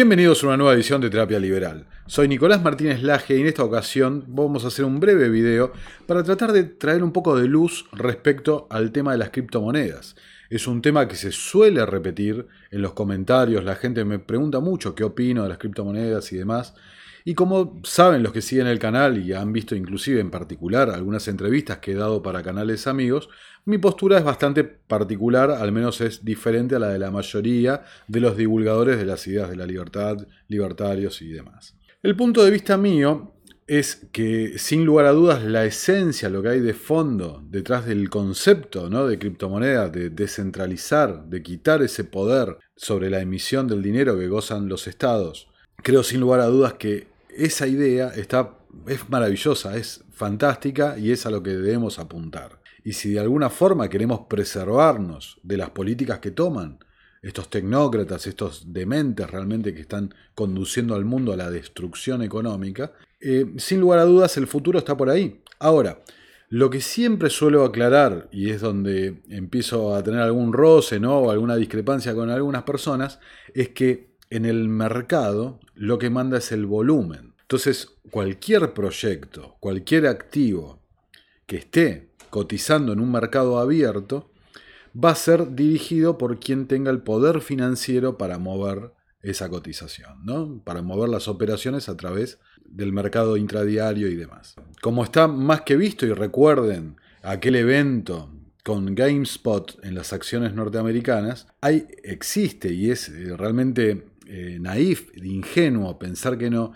Bienvenidos a una nueva edición de Terapia Liberal. Soy Nicolás Martínez Laje y en esta ocasión vamos a hacer un breve video para tratar de traer un poco de luz respecto al tema de las criptomonedas. Es un tema que se suele repetir en los comentarios, la gente me pregunta mucho qué opino de las criptomonedas y demás. Y como saben los que siguen el canal y han visto inclusive en particular algunas entrevistas que he dado para canales amigos, mi postura es bastante particular, al menos es diferente a la de la mayoría de los divulgadores de las ideas de la libertad, libertarios y demás. El punto de vista mío es que sin lugar a dudas la esencia, lo que hay de fondo detrás del concepto ¿no? de criptomoneda, de descentralizar, de quitar ese poder sobre la emisión del dinero que gozan los estados, creo sin lugar a dudas que esa idea está, es maravillosa, es fantástica y es a lo que debemos apuntar. Y si de alguna forma queremos preservarnos de las políticas que toman estos tecnócratas, estos dementes realmente que están conduciendo al mundo a la destrucción económica, eh, sin lugar a dudas el futuro está por ahí. Ahora, lo que siempre suelo aclarar, y es donde empiezo a tener algún roce ¿no? o alguna discrepancia con algunas personas, es que en el mercado lo que manda es el volumen. Entonces, cualquier proyecto, cualquier activo que esté cotizando en un mercado abierto, va a ser dirigido por quien tenga el poder financiero para mover esa cotización, ¿no? para mover las operaciones a través del mercado intradiario y demás. Como está más que visto, y recuerden aquel evento con GameSpot en las acciones norteamericanas, hay, existe y es eh, realmente eh, naif, ingenuo pensar que no,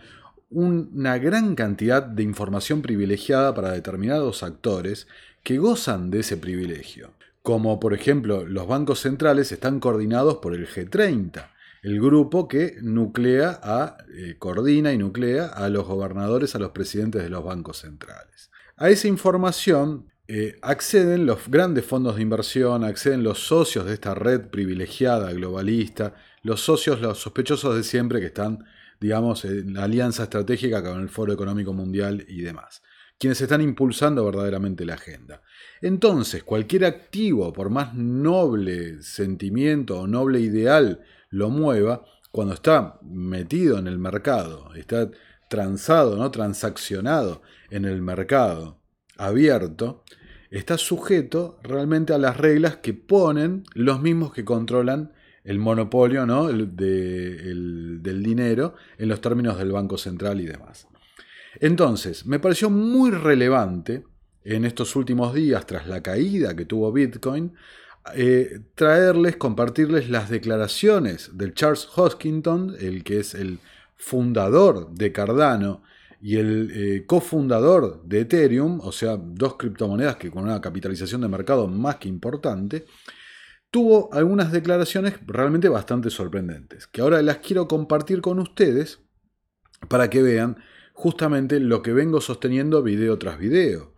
una gran cantidad de información privilegiada para determinados actores que gozan de ese privilegio. Como por ejemplo los bancos centrales están coordinados por el G30, el grupo que nuclea a, eh, coordina y nuclea a los gobernadores, a los presidentes de los bancos centrales. A esa información eh, acceden los grandes fondos de inversión, acceden los socios de esta red privilegiada globalista, los socios, los sospechosos de siempre que están, digamos, en la alianza estratégica con el Foro Económico Mundial y demás quienes están impulsando verdaderamente la agenda. Entonces, cualquier activo, por más noble sentimiento o noble ideal lo mueva, cuando está metido en el mercado, está transado, ¿no? transaccionado en el mercado abierto, está sujeto realmente a las reglas que ponen los mismos que controlan el monopolio ¿no? del dinero en los términos del Banco Central y demás. Entonces, me pareció muy relevante en estos últimos días, tras la caída que tuvo Bitcoin, eh, traerles, compartirles las declaraciones del Charles Hoskinson, el que es el fundador de Cardano y el eh, cofundador de Ethereum, o sea, dos criptomonedas que con una capitalización de mercado más que importante, tuvo algunas declaraciones realmente bastante sorprendentes, que ahora las quiero compartir con ustedes para que vean justamente lo que vengo sosteniendo video tras video.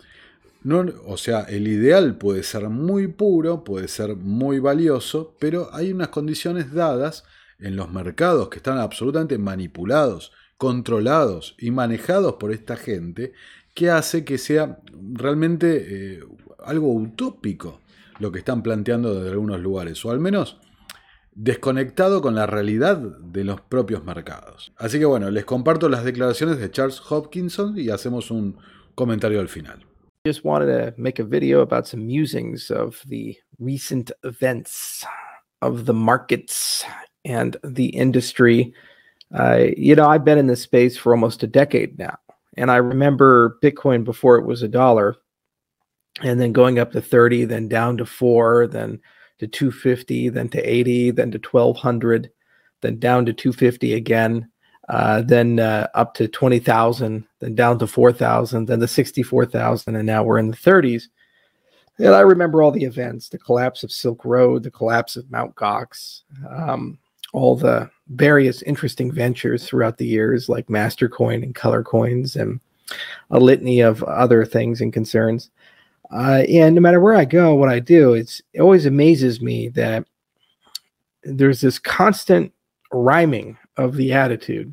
No, o sea, el ideal puede ser muy puro, puede ser muy valioso, pero hay unas condiciones dadas en los mercados que están absolutamente manipulados, controlados y manejados por esta gente que hace que sea realmente eh, algo utópico lo que están planteando desde algunos lugares, o al menos desconectado con la realidad de los propios mercados. Así que bueno, les comparto las declaraciones de Charles Hopkinson y hacemos un comentario al final. Just wanted to make a video about some musings of the recent events of the markets and the industry. Uh, you know, I've been in this space for almost a decade now, and I remember Bitcoin before it was a dollar, and then going up to 30, then down to four, then to 250, then to 80, then to 1200, then down to 250 again, uh, then uh, up to 20,000, then down to 4,000, then to 64,000, and now we're in the 30s. And I remember all the events the collapse of Silk Road, the collapse of Mount Gox, um, all the various interesting ventures throughout the years, like Mastercoin and Color Coins, and a litany of other things and concerns. Uh, and no matter where I go, what I do, it's it always amazes me that there's this constant rhyming of the attitude.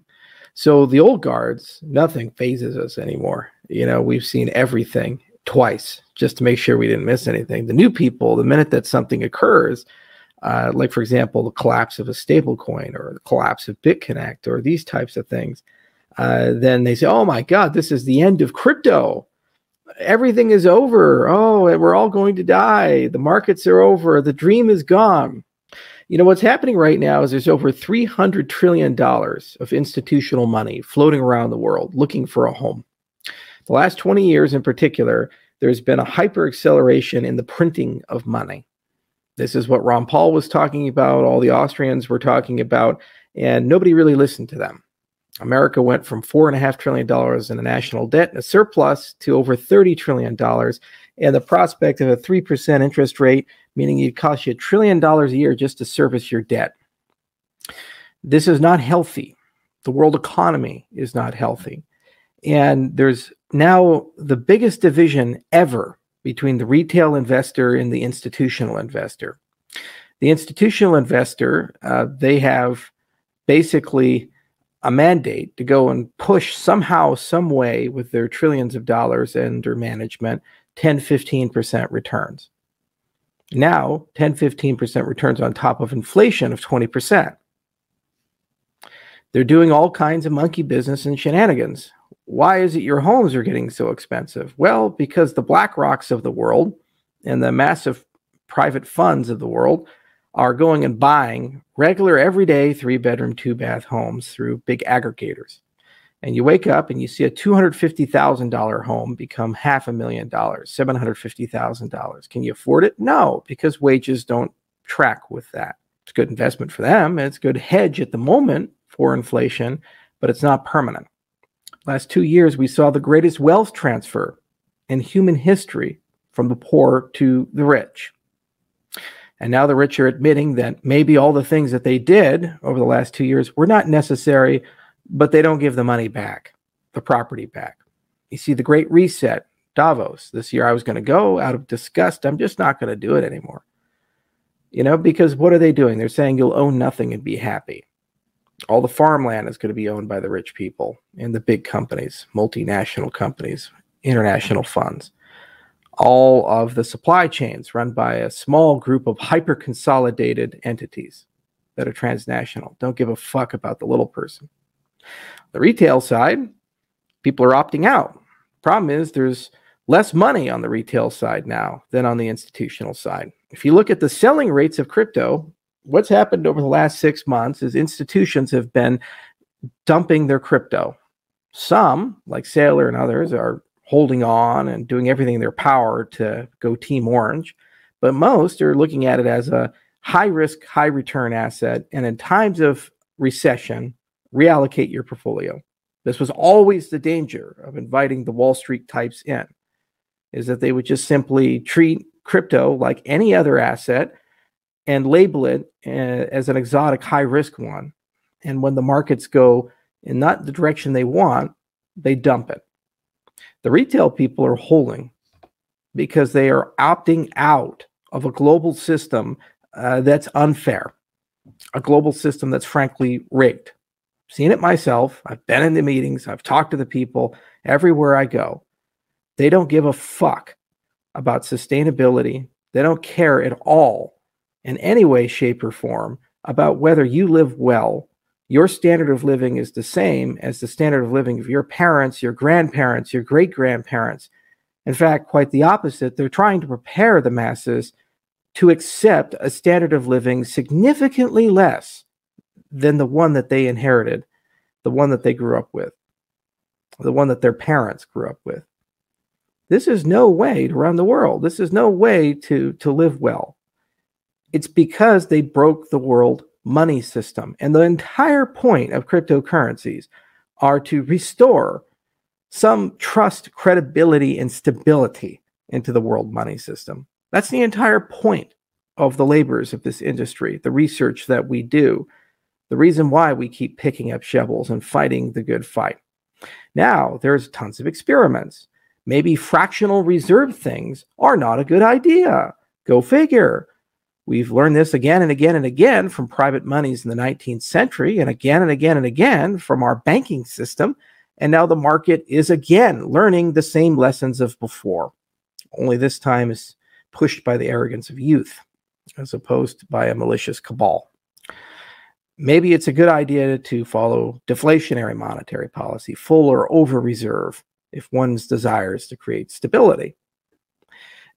So the old guards, nothing phases us anymore. You know, we've seen everything twice just to make sure we didn't miss anything. The new people, the minute that something occurs, uh, like for example, the collapse of a stablecoin or the collapse of BitConnect or these types of things, uh, then they say, "Oh my God, this is the end of crypto. Everything is over. Oh, we're all going to die. The markets are over. The dream is gone." You know what's happening right now is there's over 300 trillion dollars of institutional money floating around the world looking for a home. The last 20 years in particular, there's been a hyper acceleration in the printing of money. This is what Ron Paul was talking about, all the Austrians were talking about, and nobody really listened to them. America went from $4.5 trillion in a national debt and a surplus to over $30 trillion. And the prospect of a 3% interest rate, meaning it costs you a trillion dollars a year just to service your debt. This is not healthy. The world economy is not healthy. And there's now the biggest division ever between the retail investor and the institutional investor. The institutional investor, uh, they have basically a mandate to go and push somehow, some way with their trillions of dollars under management 10, 15% returns. Now, 10, 15% returns on top of inflation of 20%. They're doing all kinds of monkey business and shenanigans why is it your homes are getting so expensive? Well, because the Black Rocks of the world and the massive private funds of the world are going and buying regular, everyday three bedroom, two bath homes through big aggregators. And you wake up and you see a $250,000 home become half a million dollars, $750,000. Can you afford it? No, because wages don't track with that. It's a good investment for them. It's a good hedge at the moment for inflation, but it's not permanent. Last two years, we saw the greatest wealth transfer in human history from the poor to the rich. And now the rich are admitting that maybe all the things that they did over the last two years were not necessary, but they don't give the money back, the property back. You see, the great reset, Davos. This year I was going to go out of disgust. I'm just not going to do it anymore. You know, because what are they doing? They're saying you'll own nothing and be happy all the farmland is going to be owned by the rich people and the big companies, multinational companies, international funds. All of the supply chains run by a small group of hyper consolidated entities that are transnational. Don't give a fuck about the little person. The retail side, people are opting out. Problem is, there's less money on the retail side now than on the institutional side. If you look at the selling rates of crypto, what's happened over the last six months is institutions have been dumping their crypto. Some, like Saylor and others, are holding on and doing everything in their power to go Team Orange. But most are looking at it as a high risk, high return asset. And in times of recession, reallocate your portfolio. This was always the danger of inviting the Wall Street types in, is that they would just simply treat crypto like any other asset and label it uh, as an exotic high risk one. And when the markets go in not the direction they want, they dump it. The retail people are holding because they are opting out of a global system uh, that's unfair, a global system that's frankly rigged. seen it myself. I've been in the meetings, I've talked to the people everywhere I go. They don't give a fuck about sustainability. They don't care at all in any way, shape, or form about whether you live well, your standard of living is the same as the standard of living of your parents, your grandparents, your great grandparents. In fact, quite the opposite. They're trying to prepare the masses to accept a standard of living significantly less than the one that they inherited, the one that they grew up with, the one that their parents grew up with. This is no way to run the world. This is no way to, to live well. It's because they broke the world money system. And the entire point of cryptocurrencies are to restore some trust, credibility, and stability into the world money system. That's the entire point of the labors of this industry, the research that we do, the reason why we keep picking up shovels and fighting the good fight. Now, there's tons of experiments. Maybe fractional reserve things are not a good idea. Go figure. We've learned this again and again and again from private monies in the 19th century, and again and again and again from our banking system. And now the market is again learning the same lessons of before, only this time is pushed by the arrogance of youth. as opposed by a malicious cabal. Maybe it's a good idea to follow deflationary monetary policy, full or over reserve, if one's desire is to create stability.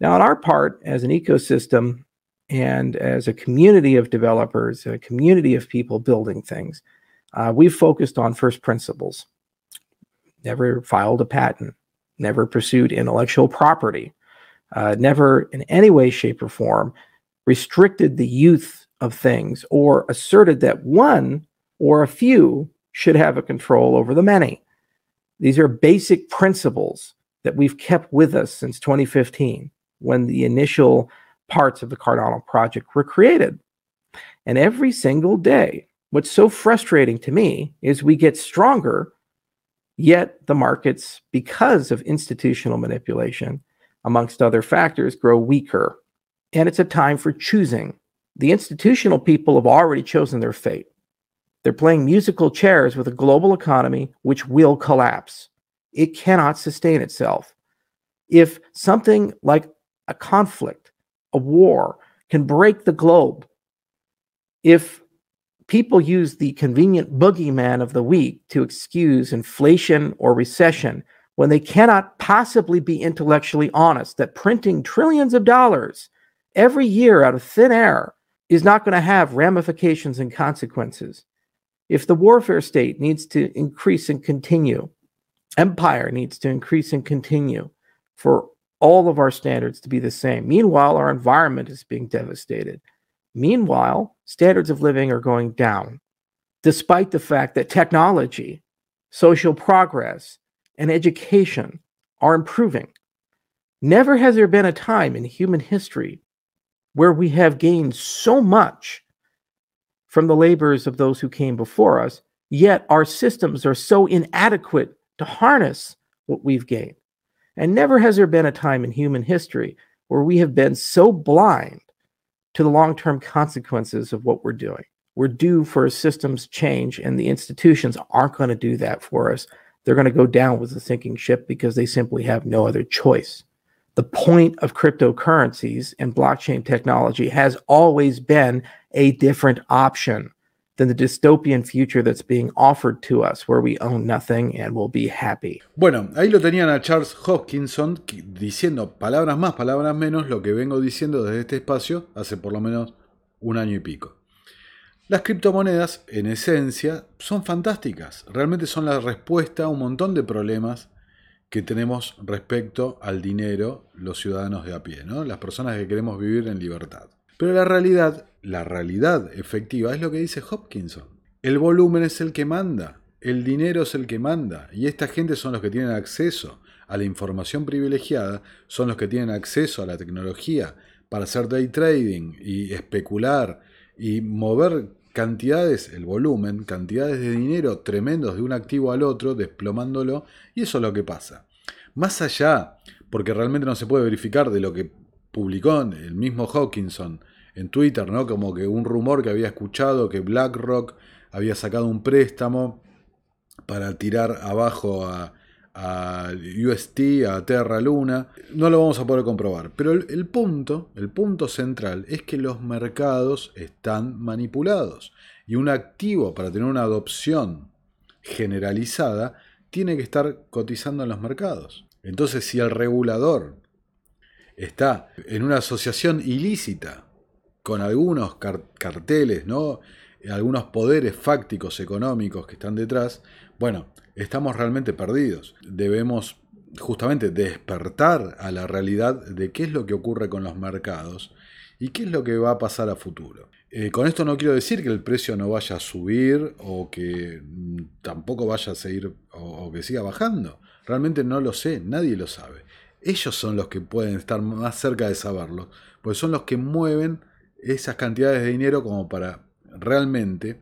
Now, on our part, as an ecosystem and as a community of developers, a community of people building things, uh, we've focused on first principles. Never filed a patent, never pursued intellectual property, uh, never in any way, shape, or form restricted the youth of things or asserted that one or a few should have a control over the many. These are basic principles that we've kept with us since 2015 when the initial parts of the Cardano project were created. And every single day, what's so frustrating to me is we get stronger, yet the markets, because of institutional manipulation, amongst other factors, grow weaker. And it's a time for choosing. The institutional people have already chosen their fate. They're playing musical chairs with a global economy which will collapse. It cannot sustain itself. If something like a conflict, a war, can break the globe, if people use the convenient boogeyman of the week to excuse inflation or recession when they cannot possibly be intellectually honest that printing trillions of dollars every year out of thin air is not going to have ramifications and consequences. If the warfare state needs to increase and continue, empire needs to increase and continue for all of our standards to be the same. Meanwhile, our environment is being devastated. Meanwhile, standards of living are going down, despite the fact that technology, social progress, and education are improving. Never has there been a time in human history where we have gained so much from the labors of those who came before us, yet our systems are so inadequate to harness what we've gained. And never has there been a time in human history where we have been so blind to the long term consequences of what we're doing. We're due for a systems change, and the institutions aren't going to do that for us. They're going to go down with the sinking ship because they simply have no other choice. The point of cryptocurrencies and blockchain technology has always been a different option than the dystopian future that's being offered to us, where we own nothing and will be happy. Bueno, ahí lo tenían a Charles Hopkinson diciendo palabras más, palabras menos, lo que vengo diciendo desde este espacio hace por lo menos un año y pico. Las criptomonedas, en esencia, son fantásticas. Realmente son la respuesta a un montón de problemas que tenemos respecto al dinero los ciudadanos de a pie, ¿no? las personas que queremos vivir en libertad. Pero la realidad, la realidad efectiva es lo que dice Hopkinson. El volumen es el que manda, el dinero es el que manda, y esta gente son los que tienen acceso a la información privilegiada, son los que tienen acceso a la tecnología para hacer day trading y especular y mover cantidades, el volumen, cantidades de dinero tremendos de un activo al otro, desplomándolo, y eso es lo que pasa. Más allá, porque realmente no se puede verificar de lo que publicó el mismo Hawkinson en Twitter, ¿no? Como que un rumor que había escuchado que BlackRock había sacado un préstamo para tirar abajo a, UST, a Terra Luna. No lo vamos a poder comprobar. Pero el, punto, el punto central es que los mercados están manipulados. Y un activo para tener una adopción generalizada tiene que estar cotizando en los mercados. Entonces, si el regulador está en una asociación ilícita con algunos carteles, ¿no? algunos poderes fácticos económicos que están detrás, bueno, estamos realmente perdidos. Debemos justamente despertar a la realidad de qué es lo que ocurre con los mercados y qué es lo que va a pasar a futuro. Eh, con esto no quiero decir que el precio no vaya a subir o que mm, tampoco vaya a seguir o que siga bajando. Realmente no lo sé, nadie lo sabe ellos son los que pueden estar más cerca de saberlo, porque son los que mueven esas cantidades de dinero como para realmente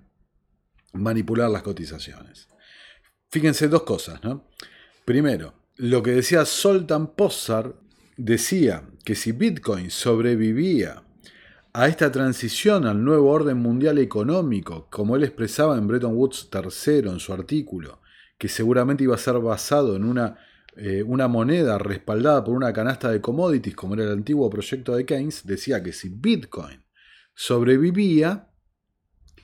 manipular las cotizaciones. Fíjense dos cosas, ¿no? Primero, lo que decía Soltan Possar decía que si Bitcoin sobrevivía a esta transición al nuevo orden mundial económico, como él expresaba en Bretton Woods III en su artículo, que seguramente iba a ser basado en una eh, una moneda respaldada por una canasta de commodities, como era el antiguo proyecto de Keynes, decía que si Bitcoin sobrevivía,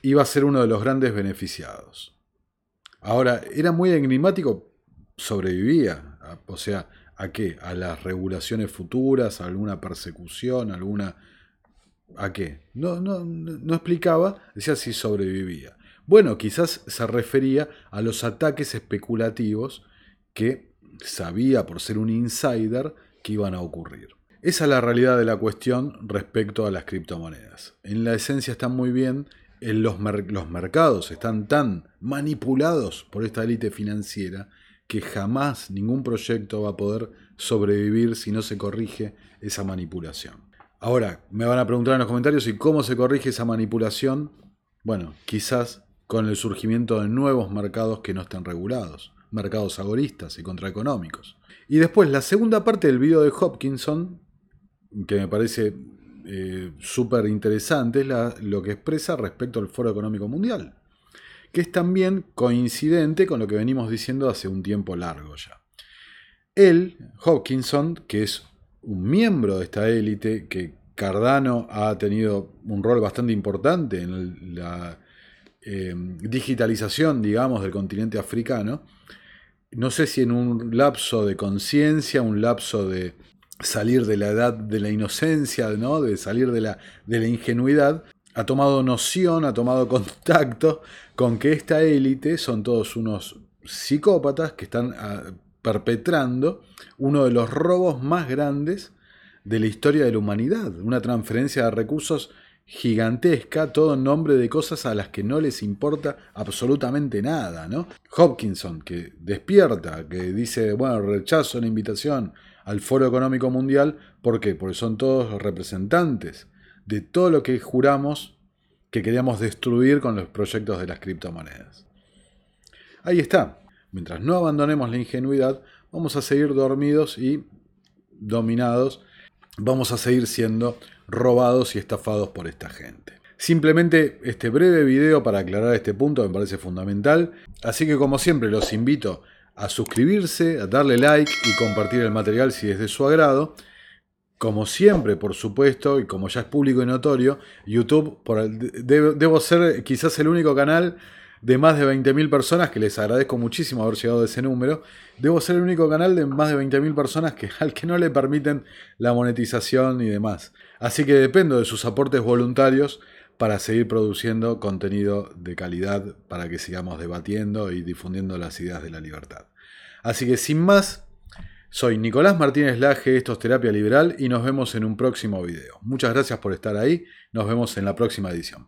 iba a ser uno de los grandes beneficiados. Ahora, era muy enigmático, sobrevivía, o sea, ¿a qué? ¿A las regulaciones futuras? ¿A alguna persecución? ¿Alguna... ¿A qué? No, no, no explicaba, decía si sobrevivía. Bueno, quizás se refería a los ataques especulativos que sabía por ser un insider que iban a ocurrir. Esa es la realidad de la cuestión respecto a las criptomonedas. En la esencia están muy bien, en los, los mercados están tan manipulados por esta élite financiera que jamás ningún proyecto va a poder sobrevivir si no se corrige esa manipulación. Ahora, me van a preguntar en los comentarios, ¿y cómo se corrige esa manipulación? Bueno, quizás con el surgimiento de nuevos mercados que no estén regulados, mercados agoristas y contraeconómicos. Y después, la segunda parte del video de Hopkinson, que me parece eh, súper interesante, es lo que expresa respecto al Foro Económico Mundial, que es también coincidente con lo que venimos diciendo hace un tiempo largo ya. Él, Hopkinson, que es un miembro de esta élite, que Cardano ha tenido un rol bastante importante en la eh, digitalización, digamos, del continente africano, no sé si en un lapso de conciencia, un lapso de salir de la edad de la inocencia, ¿no? de salir de la, de la ingenuidad, ha tomado noción, ha tomado contacto con que esta élite son todos unos psicópatas que están ah, perpetrando uno de los robos más grandes de la historia de la humanidad, una transferencia de recursos gigantesca, todo en nombre de cosas a las que no les importa absolutamente nada, ¿no? Hopkinson, que despierta, que dice, bueno, rechazo la invitación al Foro Económico Mundial, ¿por qué? Porque son todos representantes de todo lo que juramos que queríamos destruir con los proyectos de las criptomonedas. Ahí está. Mientras no abandonemos la ingenuidad, vamos a seguir dormidos y dominados, vamos a seguir siendo robados y estafados por esta gente. Simplemente este breve video para aclarar este punto me parece fundamental, así que como siempre los invito a suscribirse, a darle like y compartir el material si es de su agrado. Como siempre, por supuesto, y como ya es público y notorio, YouTube, debo ser quizás el único canal de más de 20.000 personas, que les agradezco muchísimo haber llegado a ese número. Debo ser el único canal de más de 20.000 personas que, al que no le permiten la monetización y demás. Así que dependo de sus aportes voluntarios para seguir produciendo contenido de calidad para que sigamos debatiendo y difundiendo las ideas de la libertad. Así que sin más, soy Nicolás Martínez Laje, esto es Terapia Liberal y nos vemos en un próximo video. Muchas gracias por estar ahí, nos vemos en la próxima edición.